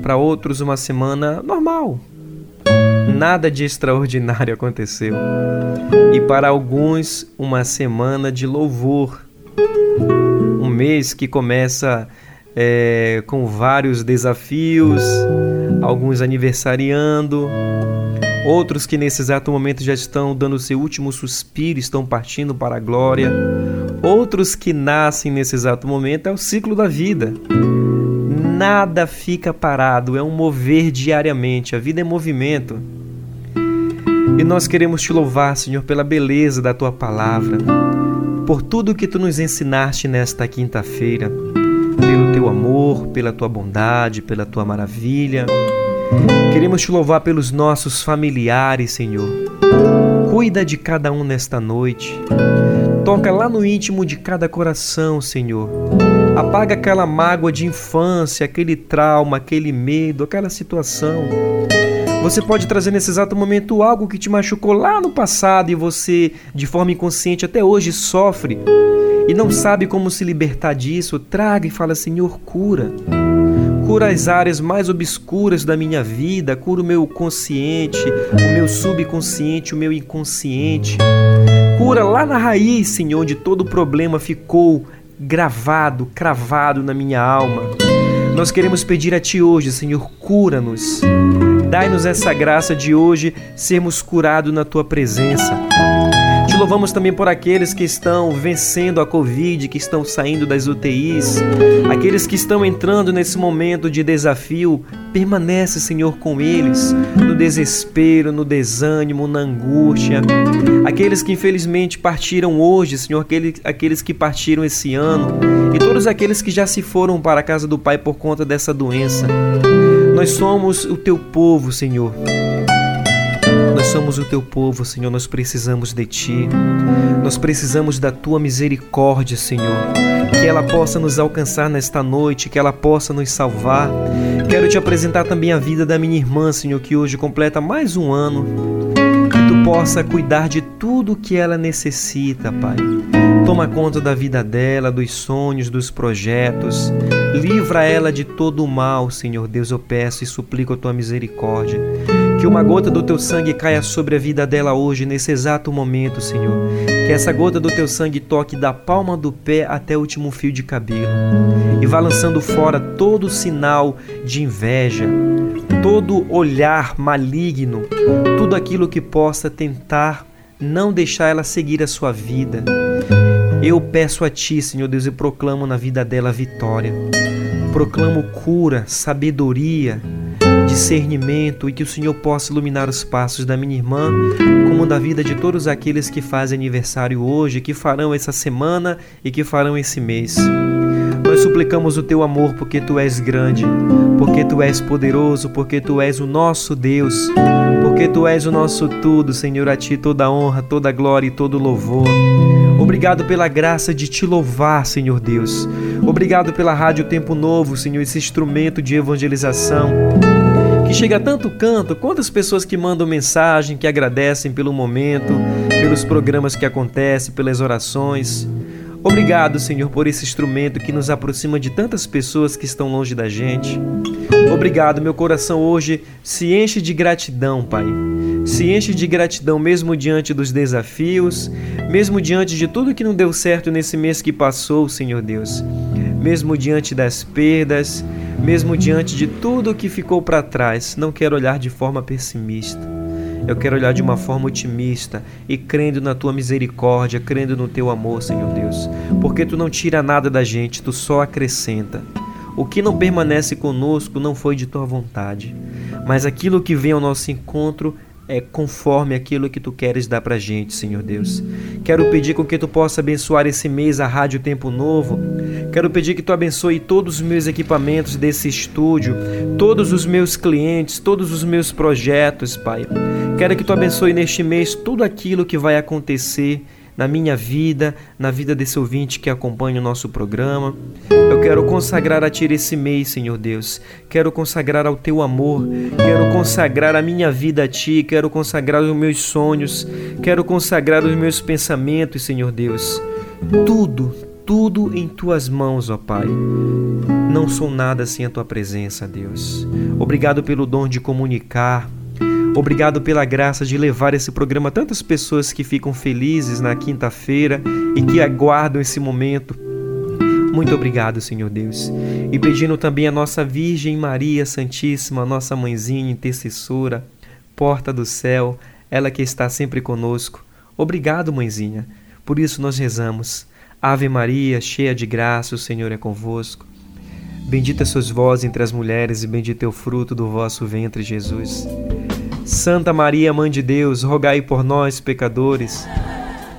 Para outros, uma semana normal, nada de extraordinário aconteceu. E para alguns, uma semana de louvor. Um mês que começa é, com vários desafios, alguns aniversariando, outros que nesse exato momento já estão dando seu último suspiro, estão partindo para a glória, outros que nascem nesse exato momento, é o ciclo da vida. Nada fica parado, é um mover diariamente, a vida é movimento. E nós queremos te louvar, Senhor, pela beleza da tua palavra, por tudo que tu nos ensinaste nesta quinta-feira, pelo teu amor, pela tua bondade, pela tua maravilha. Queremos te louvar pelos nossos familiares, Senhor. Cuida de cada um nesta noite. Toca lá no íntimo de cada coração, Senhor. Apaga aquela mágoa de infância, aquele trauma, aquele medo, aquela situação. Você pode trazer nesse exato momento algo que te machucou lá no passado e você, de forma inconsciente, até hoje sofre e não sabe como se libertar disso. Traga e fala: Senhor, cura. Cura as áreas mais obscuras da minha vida, cura o meu consciente, o meu subconsciente, o meu inconsciente. Cura lá na raiz, Senhor, onde todo problema ficou gravado, cravado na minha alma. Nós queremos pedir a Ti hoje, Senhor, cura-nos. Dai-nos essa graça de hoje sermos curados na tua presença. Te louvamos também por aqueles que estão vencendo a Covid, que estão saindo das UTIs, aqueles que estão entrando nesse momento de desafio. Permanece, Senhor, com eles, no desespero, no desânimo, na angústia. Aqueles que infelizmente partiram hoje, Senhor, aqueles, que partiram esse ano, e todos aqueles que já se foram para a casa do Pai por conta dessa doença. Nós somos o teu povo, Senhor. nós somos o teu povo, Senhor, nós precisamos de ti. Nós precisamos da tua misericórdia, Senhor. Que ela possa nos alcançar nesta noite, que ela possa nos salvar. Quero te apresentar também a vida da minha irmã, Senhor, que hoje completa mais um ano. Que tu possa cuidar de tudo que ela necessita, Pai. Toma conta da vida dela, dos sonhos, dos projetos. Livra ela de todo o mal, Senhor Deus, eu peço e suplico a tua misericórdia. Que uma gota do teu sangue caia sobre a vida dela hoje, nesse exato momento, Senhor. Que essa gota do teu sangue toque da palma do pé até o último fio de cabelo e vá lançando fora todo sinal de inveja, todo olhar maligno, tudo aquilo que possa tentar não deixar ela seguir a sua vida. Eu peço a Ti, Senhor Deus, e proclamo na vida dela vitória. Proclamo cura, sabedoria, discernimento e que o Senhor possa iluminar os passos da minha irmã, como da vida de todos aqueles que fazem aniversário hoje, que farão essa semana e que farão esse mês. Nós suplicamos o teu amor porque tu és grande, porque tu és poderoso, porque tu és o nosso Deus, porque tu és o nosso tudo, Senhor, a ti toda honra, toda glória e todo louvor. Obrigado pela graça de te louvar, Senhor Deus. Obrigado pela Rádio Tempo Novo, Senhor, esse instrumento de evangelização que chega a tanto canto, quantas pessoas que mandam mensagem, que agradecem pelo momento, pelos programas que acontecem, pelas orações. Obrigado, Senhor, por esse instrumento que nos aproxima de tantas pessoas que estão longe da gente. Obrigado, meu coração hoje se enche de gratidão, Pai. Se enche de gratidão mesmo diante dos desafios, mesmo diante de tudo que não deu certo nesse mês que passou, Senhor Deus. Mesmo diante das perdas, mesmo diante de tudo que ficou para trás, não quero olhar de forma pessimista. Eu quero olhar de uma forma otimista e crendo na tua misericórdia, crendo no teu amor, Senhor Deus. Porque tu não tira nada da gente, tu só acrescenta. O que não permanece conosco não foi de tua vontade, mas aquilo que vem ao nosso encontro é conforme aquilo que tu queres dar pra gente, Senhor Deus. Quero pedir com que tu possa abençoar esse mês a Rádio Tempo Novo. Quero pedir que tu abençoe todos os meus equipamentos desse estúdio, todos os meus clientes, todos os meus projetos, Pai. Quero que tu abençoe neste mês tudo aquilo que vai acontecer na minha vida, na vida desse ouvinte que acompanha o nosso programa. Eu quero consagrar a Ti esse mês, Senhor Deus. Quero consagrar ao Teu amor. Quero consagrar a minha vida a Ti. Quero consagrar os meus sonhos. Quero consagrar os meus pensamentos, Senhor Deus. Tudo, tudo em Tuas mãos, ó Pai. Não sou nada sem a Tua presença, Deus. Obrigado pelo dom de comunicar Obrigado pela graça de levar esse programa a tantas pessoas que ficam felizes na quinta-feira e que aguardam esse momento. Muito obrigado, Senhor Deus. E pedindo também a nossa Virgem Maria Santíssima, nossa mãezinha intercessora, porta do céu, ela que está sempre conosco. Obrigado, mãezinha. Por isso nós rezamos. Ave Maria, cheia de graça, o Senhor é convosco. Bendita sois vós entre as mulheres, e bendito é o fruto do vosso ventre, Jesus. Santa Maria, Mãe de Deus, rogai por nós, pecadores,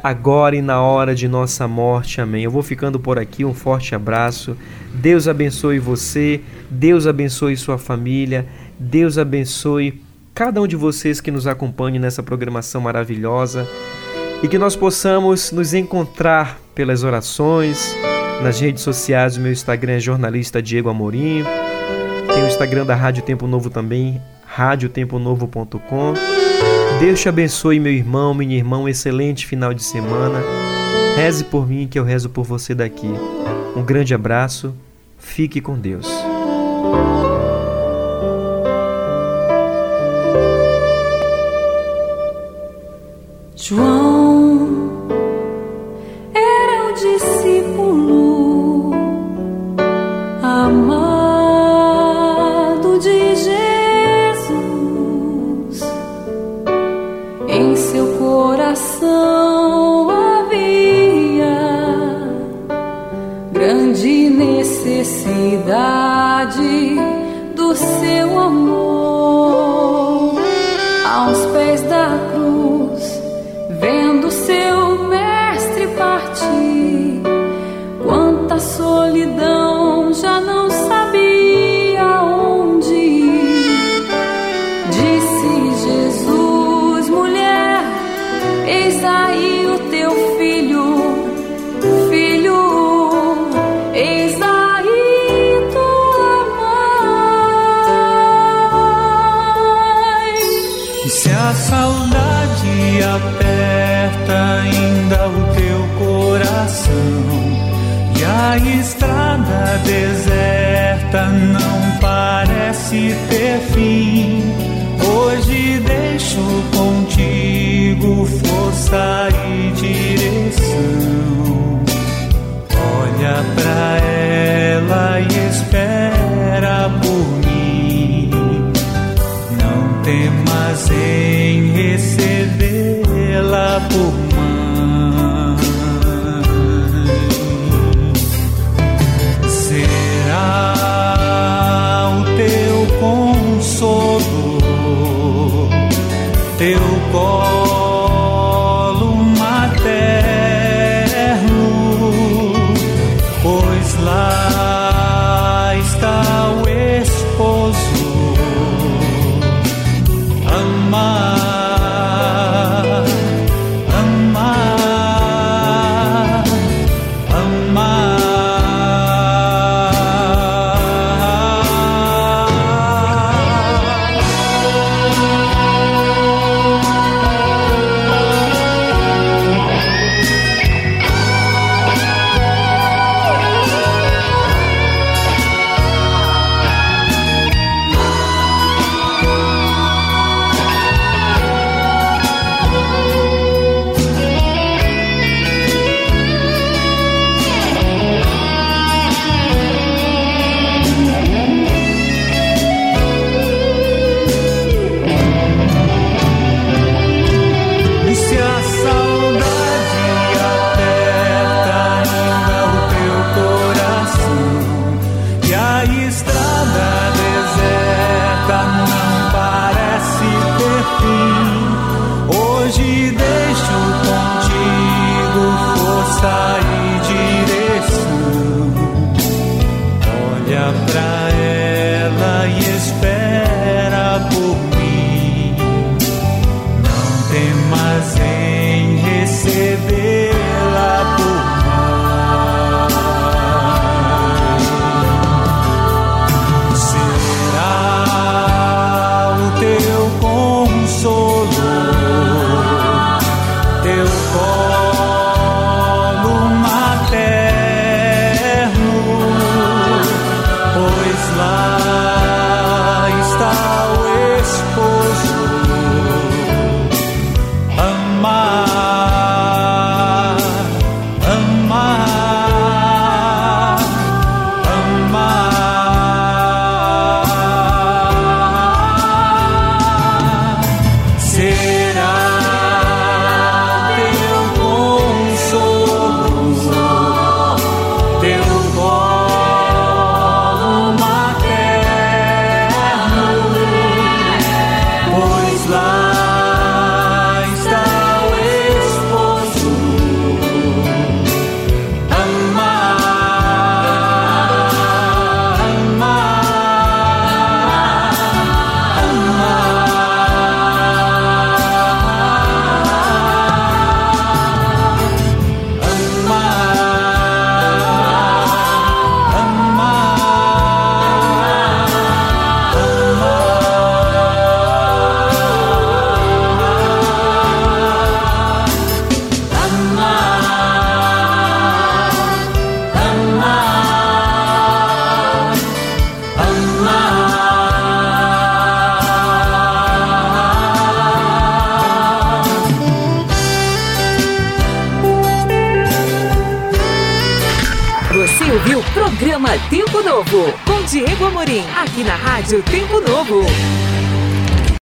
agora e na hora de nossa morte. Amém. Eu vou ficando por aqui, um forte abraço. Deus abençoe você, Deus abençoe sua família, Deus abençoe cada um de vocês que nos acompanha nessa programação maravilhosa e que nós possamos nos encontrar pelas orações, nas redes sociais. O meu Instagram é jornalista Diego Amorim. Tem o Instagram da Rádio Tempo Novo também, radiotemponovo.com. Deus te abençoe, meu irmão, minha irmã, um excelente final de semana. Reze por mim que eu rezo por você daqui. Um grande abraço, fique com Deus. João ter fim, hoje deixo contigo força